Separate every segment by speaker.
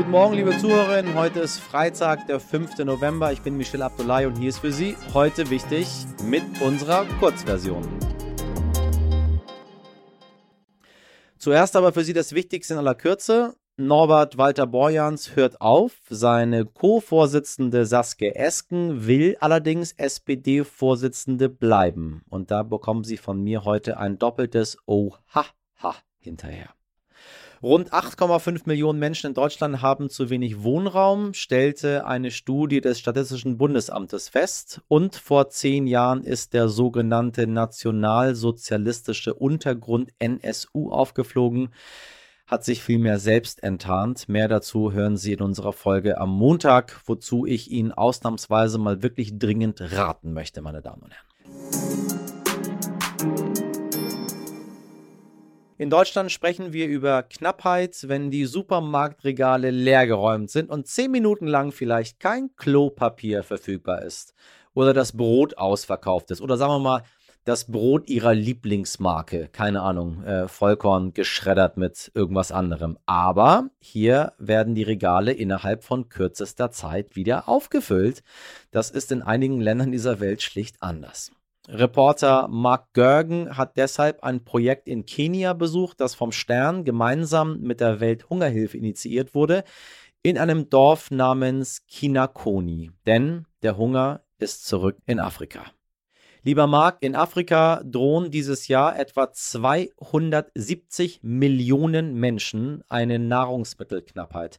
Speaker 1: Guten Morgen, liebe Zuhörerinnen. Heute ist Freitag, der 5. November. Ich bin Michel Abdullahi und hier ist für Sie heute wichtig mit unserer Kurzversion. Zuerst aber für Sie das Wichtigste in aller Kürze. Norbert Walter Borjans hört auf. Seine Co-Vorsitzende Saskia Esken will allerdings SPD-Vorsitzende bleiben. Und da bekommen Sie von mir heute ein doppeltes Oha-Ha hinterher. Rund 8,5 Millionen Menschen in Deutschland haben zu wenig Wohnraum, stellte eine Studie des Statistischen Bundesamtes fest. Und vor zehn Jahren ist der sogenannte nationalsozialistische Untergrund NSU aufgeflogen, hat sich vielmehr selbst enttarnt. Mehr dazu hören Sie in unserer Folge am Montag, wozu ich Ihnen ausnahmsweise mal wirklich dringend raten möchte, meine Damen und Herren. In Deutschland sprechen wir über Knappheit, wenn die Supermarktregale leergeräumt sind und zehn Minuten lang vielleicht kein Klopapier verfügbar ist oder das Brot ausverkauft ist oder sagen wir mal das Brot ihrer Lieblingsmarke, keine Ahnung, äh, Vollkorn geschreddert mit irgendwas anderem. Aber hier werden die Regale innerhalb von kürzester Zeit wieder aufgefüllt. Das ist in einigen Ländern dieser Welt schlicht anders. Reporter Mark Görgen hat deshalb ein Projekt in Kenia besucht, das vom Stern gemeinsam mit der Welthungerhilfe initiiert wurde, in einem Dorf namens Kinakoni. Denn der Hunger ist zurück in Afrika. Lieber Marc, in Afrika drohen dieses Jahr etwa 270 Millionen Menschen eine Nahrungsmittelknappheit.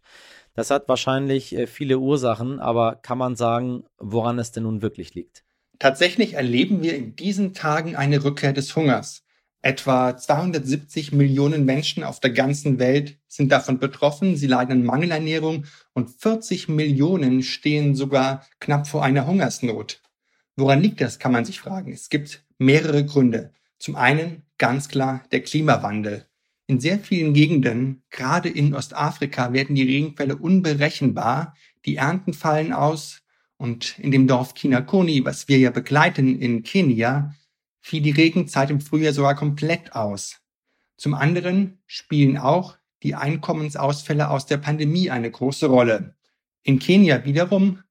Speaker 1: Das hat wahrscheinlich äh, viele Ursachen, aber kann man sagen, woran es denn nun wirklich liegt?
Speaker 2: Tatsächlich erleben wir in diesen Tagen eine Rückkehr des Hungers. Etwa 270 Millionen Menschen auf der ganzen Welt sind davon betroffen. Sie leiden an Mangelernährung und 40 Millionen stehen sogar knapp vor einer Hungersnot. Woran liegt das, kann man sich fragen. Es gibt mehrere Gründe. Zum einen ganz klar der Klimawandel. In sehr vielen Gegenden, gerade in Ostafrika, werden die Regenfälle unberechenbar. Die Ernten fallen aus, und in dem Dorf Kinakoni, was wir ja begleiten in Kenia, fiel die Regenzeit im Frühjahr sogar komplett aus. Zum anderen spielen auch die Einkommensausfälle aus der Pandemie eine große Rolle. In Kenia wiederum,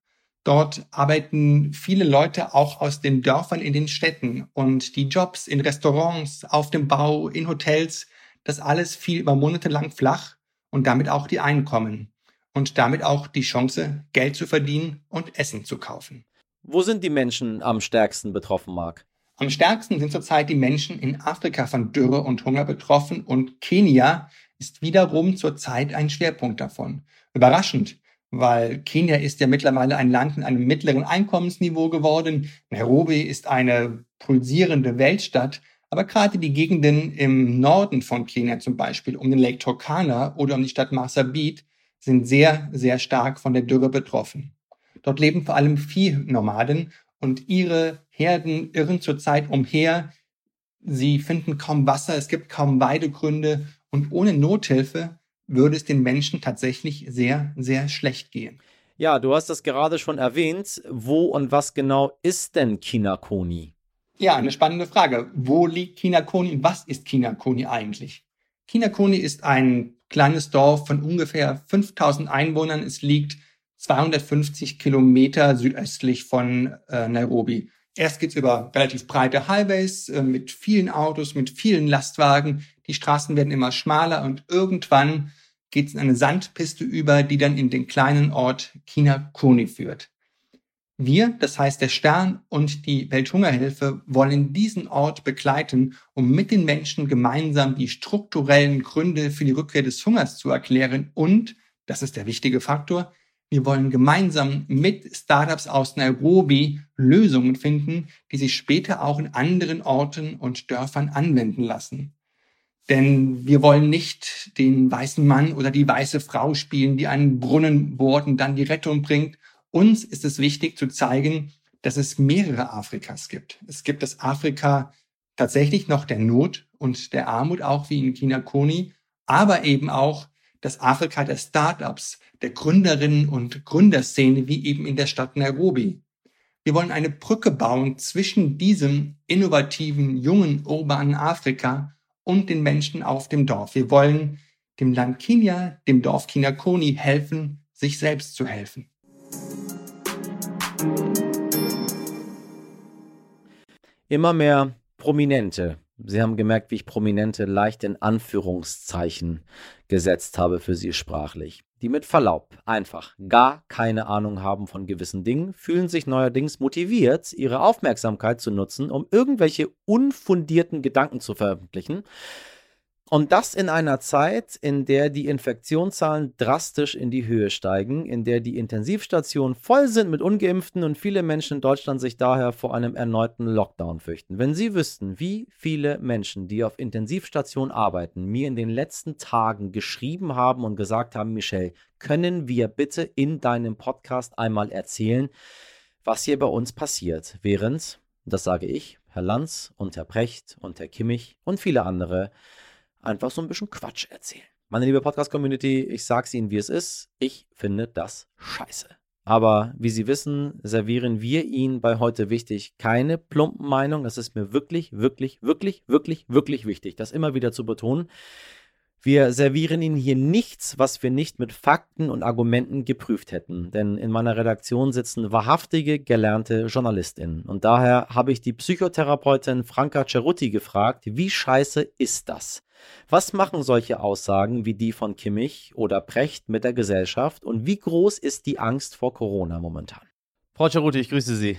Speaker 2: dort arbeiten viele Leute auch aus den Dörfern in den Städten und die Jobs in Restaurants, auf dem Bau, in Hotels, das alles fiel über Monate lang flach und damit auch die Einkommen und damit auch die Chance, Geld zu verdienen und Essen zu kaufen.
Speaker 1: Wo sind die Menschen am stärksten betroffen, Marc?
Speaker 2: Am stärksten sind zurzeit die Menschen in Afrika von Dürre und Hunger betroffen und Kenia ist wiederum zurzeit ein Schwerpunkt davon. Überraschend, weil Kenia ist ja mittlerweile ein Land in einem mittleren Einkommensniveau geworden. Nairobi ist eine pulsierende Weltstadt, aber gerade die Gegenden im Norden von Kenia zum Beispiel, um den Lake Turkana oder um die Stadt Marsabit, sind sehr, sehr stark von der Dürre betroffen. Dort leben vor allem Viehnomaden und ihre Herden irren zurzeit umher. Sie finden kaum Wasser, es gibt kaum Weidegründe und ohne Nothilfe würde es den Menschen tatsächlich sehr, sehr schlecht gehen.
Speaker 1: Ja, du hast das gerade schon erwähnt. Wo und was genau ist denn Kinakoni?
Speaker 2: Ja, eine spannende Frage. Wo liegt Kinakoni und was ist Kinakoni eigentlich? Kinakoni ist ein kleines Dorf von ungefähr 5000 Einwohnern. Es liegt 250 Kilometer südöstlich von äh, Nairobi. Erst geht's über relativ breite Highways äh, mit vielen Autos, mit vielen Lastwagen. Die Straßen werden immer schmaler und irgendwann geht's in eine Sandpiste über, die dann in den kleinen Ort Kinakoni führt. Wir, das heißt der Stern und die Welthungerhilfe, wollen diesen Ort begleiten, um mit den Menschen gemeinsam die strukturellen Gründe für die Rückkehr des Hungers zu erklären und, das ist der wichtige Faktor, wir wollen gemeinsam mit Startups aus Nairobi Lösungen finden, die sich später auch in anderen Orten und Dörfern anwenden lassen. Denn wir wollen nicht den weißen Mann oder die weiße Frau spielen, die einen Brunnen bohrt und dann die Rettung bringt, uns ist es wichtig zu zeigen, dass es mehrere Afrikas gibt. Es gibt das Afrika tatsächlich noch der Not und der Armut, auch wie in China Koni, aber eben auch das Afrika der Startups, der Gründerinnen und Gründerszene, wie eben in der Stadt Nairobi. Wir wollen eine Brücke bauen zwischen diesem innovativen, jungen, urbanen Afrika und den Menschen auf dem Dorf. Wir wollen dem Land Kenia, dem Dorf Kinakoni helfen, sich selbst zu helfen.
Speaker 1: Immer mehr Prominente. Sie haben gemerkt, wie ich Prominente leicht in Anführungszeichen gesetzt habe für Sie sprachlich. Die mit Verlaub einfach gar keine Ahnung haben von gewissen Dingen, fühlen sich neuerdings motiviert, ihre Aufmerksamkeit zu nutzen, um irgendwelche unfundierten Gedanken zu veröffentlichen, und das in einer Zeit, in der die Infektionszahlen drastisch in die Höhe steigen, in der die Intensivstationen voll sind mit ungeimpften und viele Menschen in Deutschland sich daher vor einem erneuten Lockdown fürchten. Wenn Sie wüssten, wie viele Menschen, die auf Intensivstationen arbeiten, mir in den letzten Tagen geschrieben haben und gesagt haben, Michelle, können wir bitte in deinem Podcast einmal erzählen, was hier bei uns passiert, während, das sage ich, Herr Lanz und Herr Precht und Herr Kimmich und viele andere einfach so ein bisschen Quatsch erzählen. Meine liebe Podcast-Community, ich sag's Ihnen, wie es ist. Ich finde das scheiße. Aber wie Sie wissen, servieren wir Ihnen bei heute wichtig keine plumpen Meinung. Das ist mir wirklich, wirklich, wirklich, wirklich, wirklich wichtig, das immer wieder zu betonen. Wir servieren Ihnen hier nichts, was wir nicht mit Fakten und Argumenten geprüft hätten. Denn in meiner Redaktion sitzen wahrhaftige, gelernte JournalistInnen. Und daher habe ich die Psychotherapeutin Franka Cerutti gefragt, wie scheiße ist das? Was machen solche Aussagen wie die von Kimmich oder Precht mit der Gesellschaft und wie groß ist die Angst vor Corona momentan? Frau Ceruti, ich grüße Sie.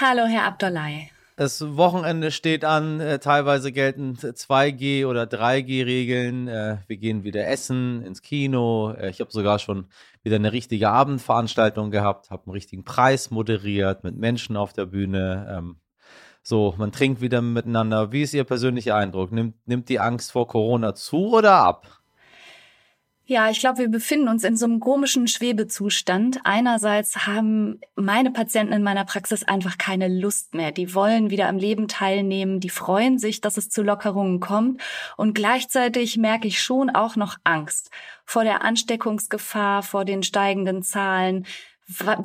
Speaker 3: Hallo, Herr Abdollay.
Speaker 1: Das Wochenende steht an, äh, teilweise gelten 2G oder 3G-Regeln. Äh, wir gehen wieder essen, ins Kino. Äh, ich habe sogar schon wieder eine richtige Abendveranstaltung gehabt, habe einen richtigen Preis moderiert mit Menschen auf der Bühne. Ähm, so, man trinkt wieder miteinander. Wie ist Ihr persönlicher Eindruck? Nimmt, nimmt die Angst vor Corona zu oder ab?
Speaker 3: Ja, ich glaube, wir befinden uns in so einem komischen Schwebezustand. Einerseits haben meine Patienten in meiner Praxis einfach keine Lust mehr. Die wollen wieder am Leben teilnehmen. Die freuen sich, dass es zu Lockerungen kommt. Und gleichzeitig merke ich schon auch noch Angst vor der Ansteckungsgefahr, vor den steigenden Zahlen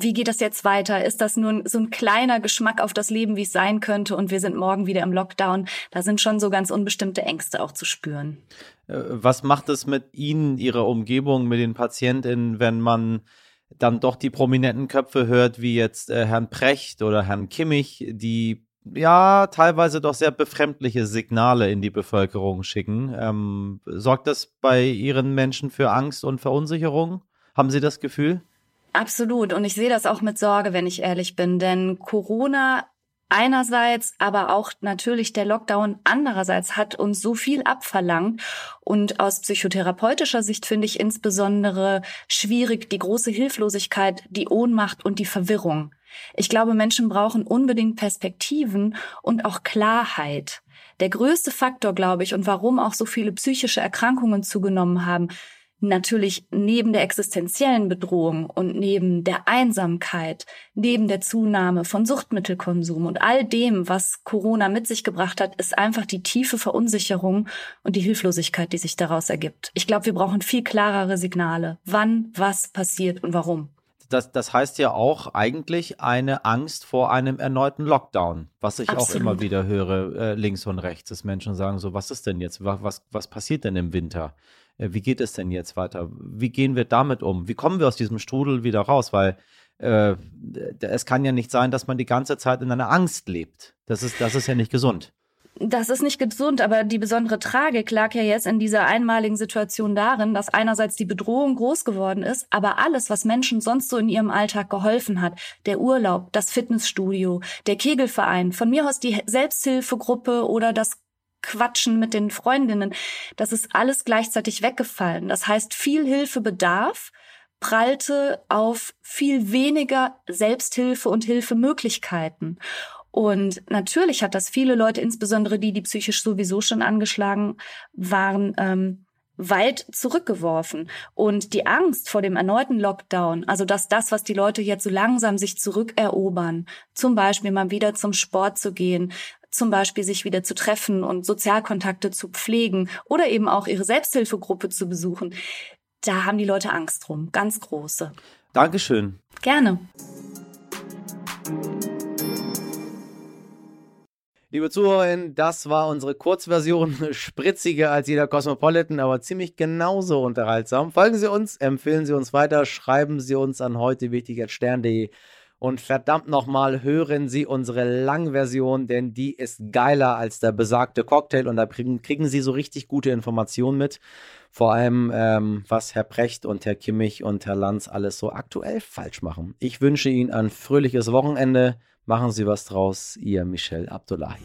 Speaker 3: wie geht das jetzt weiter? Ist das nur so ein kleiner Geschmack auf das Leben, wie es sein könnte und wir sind morgen wieder im Lockdown? Da sind schon so ganz unbestimmte Ängste auch zu spüren.
Speaker 1: Äh, was macht es mit Ihnen, Ihrer Umgebung, mit den Patientinnen, wenn man dann doch die prominenten Köpfe hört, wie jetzt äh, Herrn Precht oder Herrn Kimmich, die ja teilweise doch sehr befremdliche Signale in die Bevölkerung schicken. Ähm, sorgt das bei Ihren Menschen für Angst und Verunsicherung? Haben Sie das Gefühl?
Speaker 3: Absolut. Und ich sehe das auch mit Sorge, wenn ich ehrlich bin. Denn Corona einerseits, aber auch natürlich der Lockdown andererseits hat uns so viel abverlangt. Und aus psychotherapeutischer Sicht finde ich insbesondere schwierig die große Hilflosigkeit, die Ohnmacht und die Verwirrung. Ich glaube, Menschen brauchen unbedingt Perspektiven und auch Klarheit. Der größte Faktor, glaube ich, und warum auch so viele psychische Erkrankungen zugenommen haben, natürlich neben der existenziellen Bedrohung und neben der Einsamkeit, neben der Zunahme von Suchtmittelkonsum und all dem, was Corona mit sich gebracht hat, ist einfach die tiefe Verunsicherung und die Hilflosigkeit, die sich daraus ergibt. Ich glaube, wir brauchen viel klarere Signale, wann was passiert und warum.
Speaker 1: Das, das heißt ja auch eigentlich eine Angst vor einem erneuten Lockdown, was ich Absolut. auch immer wieder höre, äh, links und rechts, dass Menschen sagen so, was ist denn jetzt, was, was passiert denn im Winter? Äh, wie geht es denn jetzt weiter? Wie gehen wir damit um? Wie kommen wir aus diesem Strudel wieder raus? Weil äh, es kann ja nicht sein, dass man die ganze Zeit in einer Angst lebt. Das ist, das ist ja nicht gesund.
Speaker 3: Das ist nicht gesund, aber die besondere Tragik lag ja jetzt in dieser einmaligen Situation darin, dass einerseits die Bedrohung groß geworden ist, aber alles, was Menschen sonst so in ihrem Alltag geholfen hat, der Urlaub, das Fitnessstudio, der Kegelverein, von mir aus die Selbsthilfegruppe oder das Quatschen mit den Freundinnen, das ist alles gleichzeitig weggefallen. Das heißt, viel Hilfebedarf prallte auf viel weniger Selbsthilfe und Hilfemöglichkeiten. Und natürlich hat das viele Leute, insbesondere die, die psychisch sowieso schon angeschlagen waren, ähm, weit zurückgeworfen. Und die Angst vor dem erneuten Lockdown, also dass das, was die Leute jetzt so langsam sich zurückerobern, zum Beispiel mal wieder zum Sport zu gehen, zum Beispiel sich wieder zu treffen und Sozialkontakte zu pflegen oder eben auch ihre Selbsthilfegruppe zu besuchen, da haben die Leute Angst drum, ganz große.
Speaker 1: Dankeschön.
Speaker 3: Gerne.
Speaker 1: Liebe Zuhörerinnen, das war unsere Kurzversion, spritziger als jeder Cosmopolitan, aber ziemlich genauso unterhaltsam. Folgen Sie uns, empfehlen Sie uns weiter, schreiben Sie uns an heute wichtig.stern.de und verdammt nochmal, hören Sie unsere Langversion, denn die ist geiler als der besagte Cocktail und da kriegen, kriegen Sie so richtig gute Informationen mit. Vor allem, ähm, was Herr Precht und Herr Kimmich und Herr Lanz alles so aktuell falsch machen. Ich wünsche Ihnen ein fröhliches Wochenende. Machen Sie was draus, Ihr Michel Abdullahi.